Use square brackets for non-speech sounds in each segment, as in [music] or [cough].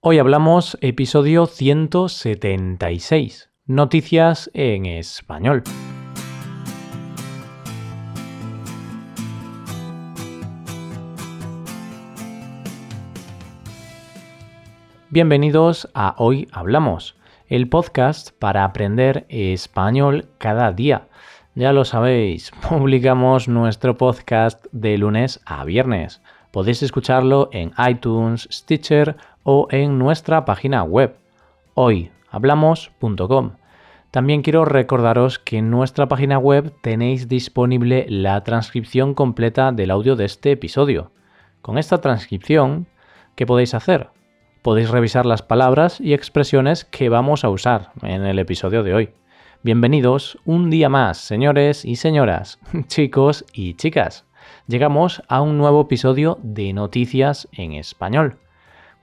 Hoy hablamos episodio 176, noticias en español. Bienvenidos a Hoy Hablamos, el podcast para aprender español cada día. Ya lo sabéis, [laughs] publicamos nuestro podcast de lunes a viernes. Podéis escucharlo en iTunes, Stitcher o en nuestra página web hoyhablamos.com. También quiero recordaros que en nuestra página web tenéis disponible la transcripción completa del audio de este episodio. Con esta transcripción, ¿qué podéis hacer? Podéis revisar las palabras y expresiones que vamos a usar en el episodio de hoy. Bienvenidos un día más, señores y señoras, [laughs] chicos y chicas. Llegamos a un nuevo episodio de Noticias en Español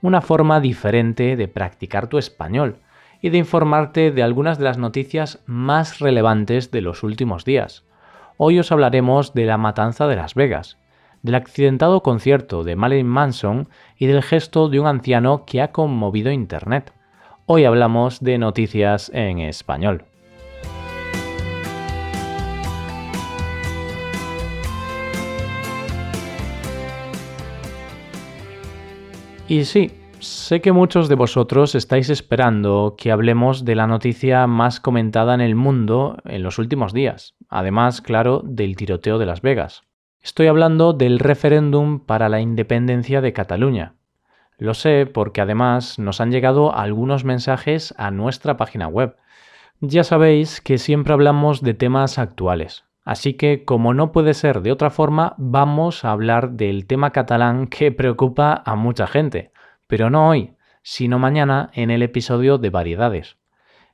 una forma diferente de practicar tu español y de informarte de algunas de las noticias más relevantes de los últimos días. Hoy os hablaremos de la matanza de Las Vegas, del accidentado concierto de Marilyn Manson y del gesto de un anciano que ha conmovido Internet. Hoy hablamos de noticias en español. Y sí, sé que muchos de vosotros estáis esperando que hablemos de la noticia más comentada en el mundo en los últimos días, además, claro, del tiroteo de Las Vegas. Estoy hablando del referéndum para la independencia de Cataluña. Lo sé porque además nos han llegado algunos mensajes a nuestra página web. Ya sabéis que siempre hablamos de temas actuales, Así que, como no puede ser de otra forma, vamos a hablar del tema catalán que preocupa a mucha gente, pero no hoy, sino mañana en el episodio de variedades.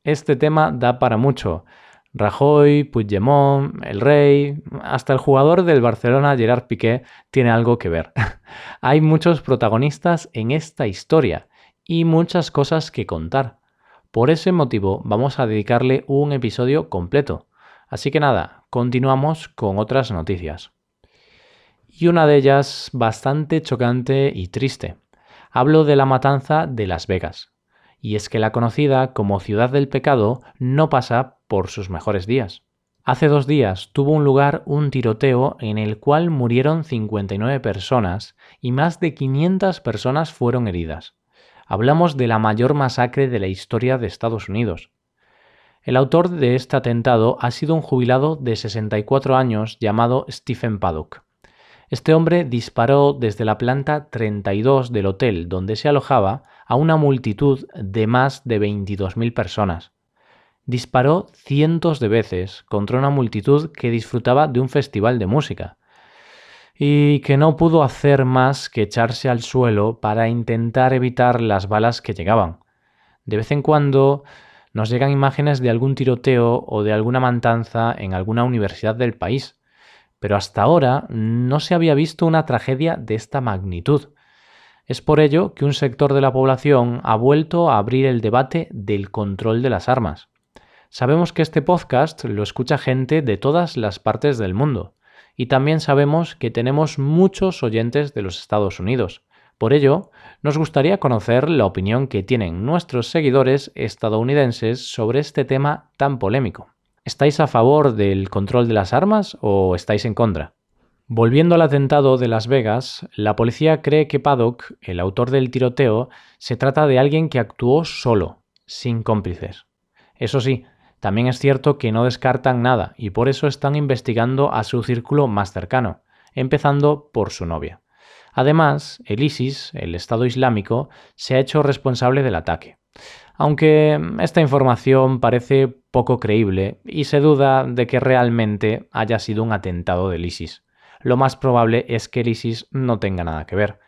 Este tema da para mucho. Rajoy, Puigdemont, el rey, hasta el jugador del Barcelona Gerard Piqué tiene algo que ver. [laughs] Hay muchos protagonistas en esta historia y muchas cosas que contar. Por ese motivo vamos a dedicarle un episodio completo. Así que nada, continuamos con otras noticias. Y una de ellas bastante chocante y triste. Hablo de la matanza de Las Vegas. Y es que la conocida como ciudad del pecado no pasa por sus mejores días. Hace dos días tuvo un lugar un tiroteo en el cual murieron 59 personas y más de 500 personas fueron heridas. Hablamos de la mayor masacre de la historia de Estados Unidos. El autor de este atentado ha sido un jubilado de 64 años llamado Stephen Paddock. Este hombre disparó desde la planta 32 del hotel donde se alojaba a una multitud de más de 22.000 personas. Disparó cientos de veces contra una multitud que disfrutaba de un festival de música y que no pudo hacer más que echarse al suelo para intentar evitar las balas que llegaban. De vez en cuando nos llegan imágenes de algún tiroteo o de alguna matanza en alguna universidad del país, pero hasta ahora no se había visto una tragedia de esta magnitud. Es por ello que un sector de la población ha vuelto a abrir el debate del control de las armas. Sabemos que este podcast lo escucha gente de todas las partes del mundo, y también sabemos que tenemos muchos oyentes de los Estados Unidos. Por ello, nos gustaría conocer la opinión que tienen nuestros seguidores estadounidenses sobre este tema tan polémico. ¿Estáis a favor del control de las armas o estáis en contra? Volviendo al atentado de Las Vegas, la policía cree que Paddock, el autor del tiroteo, se trata de alguien que actuó solo, sin cómplices. Eso sí, también es cierto que no descartan nada y por eso están investigando a su círculo más cercano, empezando por su novia. Además, el ISIS, el Estado Islámico, se ha hecho responsable del ataque. Aunque esta información parece poco creíble y se duda de que realmente haya sido un atentado del ISIS. Lo más probable es que el ISIS no tenga nada que ver.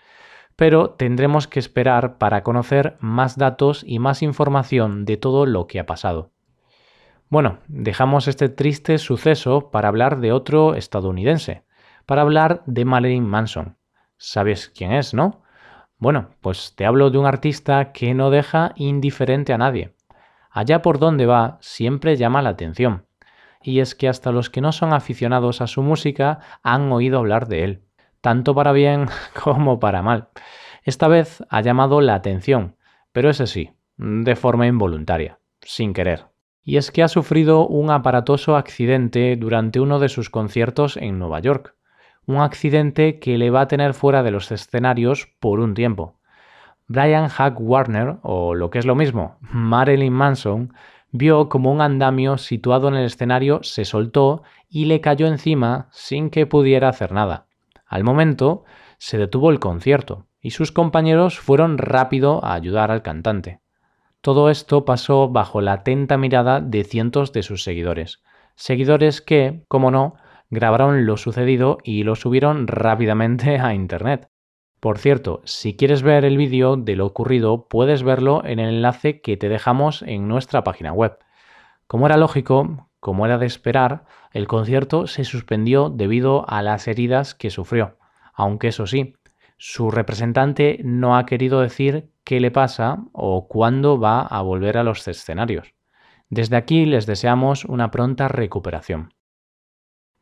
Pero tendremos que esperar para conocer más datos y más información de todo lo que ha pasado. Bueno, dejamos este triste suceso para hablar de otro estadounidense, para hablar de Marilyn Manson. Sabes quién es, ¿no? Bueno, pues te hablo de un artista que no deja indiferente a nadie. Allá por donde va siempre llama la atención. Y es que hasta los que no son aficionados a su música han oído hablar de él, tanto para bien [laughs] como para mal. Esta vez ha llamado la atención, pero ese sí, de forma involuntaria, sin querer. Y es que ha sufrido un aparatoso accidente durante uno de sus conciertos en Nueva York. Un accidente que le va a tener fuera de los escenarios por un tiempo. Brian Hack Warner, o lo que es lo mismo, Marilyn Manson, vio como un andamio situado en el escenario se soltó y le cayó encima sin que pudiera hacer nada. Al momento, se detuvo el concierto y sus compañeros fueron rápido a ayudar al cantante. Todo esto pasó bajo la atenta mirada de cientos de sus seguidores, seguidores que, como no, grabaron lo sucedido y lo subieron rápidamente a Internet. Por cierto, si quieres ver el vídeo de lo ocurrido, puedes verlo en el enlace que te dejamos en nuestra página web. Como era lógico, como era de esperar, el concierto se suspendió debido a las heridas que sufrió, aunque eso sí, su representante no ha querido decir qué le pasa o cuándo va a volver a los escenarios. Desde aquí les deseamos una pronta recuperación.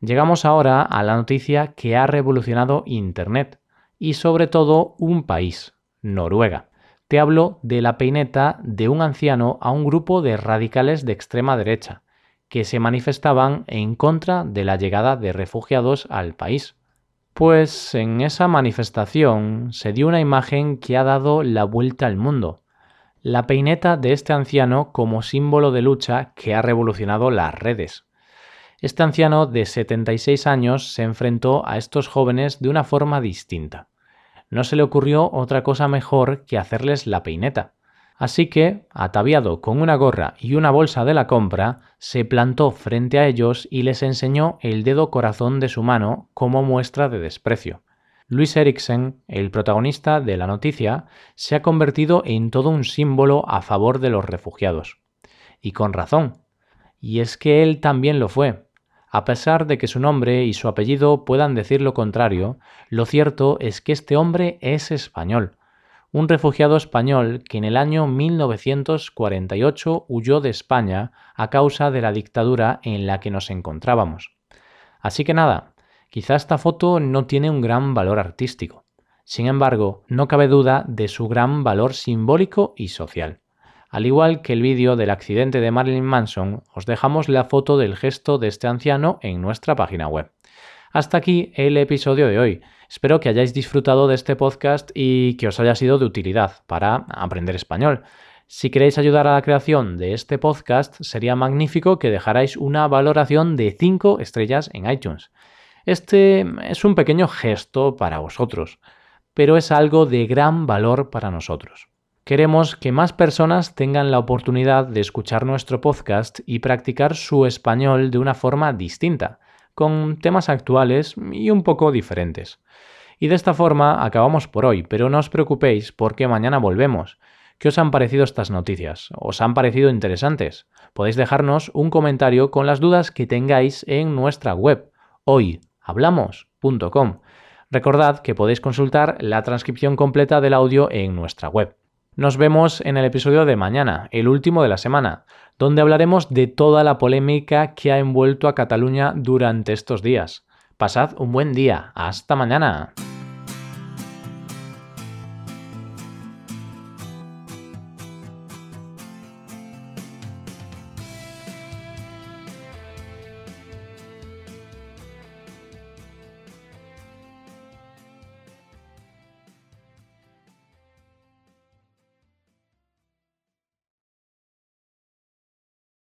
Llegamos ahora a la noticia que ha revolucionado Internet y sobre todo un país, Noruega. Te hablo de la peineta de un anciano a un grupo de radicales de extrema derecha, que se manifestaban en contra de la llegada de refugiados al país. Pues en esa manifestación se dio una imagen que ha dado la vuelta al mundo. La peineta de este anciano como símbolo de lucha que ha revolucionado las redes. Este anciano de 76 años se enfrentó a estos jóvenes de una forma distinta no se le ocurrió otra cosa mejor que hacerles la peineta. Así que, ataviado con una gorra y una bolsa de la compra, se plantó frente a ellos y les enseñó el dedo corazón de su mano como muestra de desprecio. Luis Eriksen, el protagonista de la noticia, se ha convertido en todo un símbolo a favor de los refugiados. Y con razón. Y es que él también lo fue. A pesar de que su nombre y su apellido puedan decir lo contrario, lo cierto es que este hombre es español, un refugiado español que en el año 1948 huyó de España a causa de la dictadura en la que nos encontrábamos. Así que nada, quizá esta foto no tiene un gran valor artístico. Sin embargo, no cabe duda de su gran valor simbólico y social. Al igual que el vídeo del accidente de Marilyn Manson, os dejamos la foto del gesto de este anciano en nuestra página web. Hasta aquí el episodio de hoy. Espero que hayáis disfrutado de este podcast y que os haya sido de utilidad para aprender español. Si queréis ayudar a la creación de este podcast, sería magnífico que dejarais una valoración de 5 estrellas en iTunes. Este es un pequeño gesto para vosotros, pero es algo de gran valor para nosotros. Queremos que más personas tengan la oportunidad de escuchar nuestro podcast y practicar su español de una forma distinta, con temas actuales y un poco diferentes. Y de esta forma acabamos por hoy, pero no os preocupéis porque mañana volvemos. ¿Qué os han parecido estas noticias? ¿Os han parecido interesantes? Podéis dejarnos un comentario con las dudas que tengáis en nuestra web hoyhablamos.com. Recordad que podéis consultar la transcripción completa del audio en nuestra web. Nos vemos en el episodio de mañana, el último de la semana, donde hablaremos de toda la polémica que ha envuelto a Cataluña durante estos días. Pasad un buen día. Hasta mañana.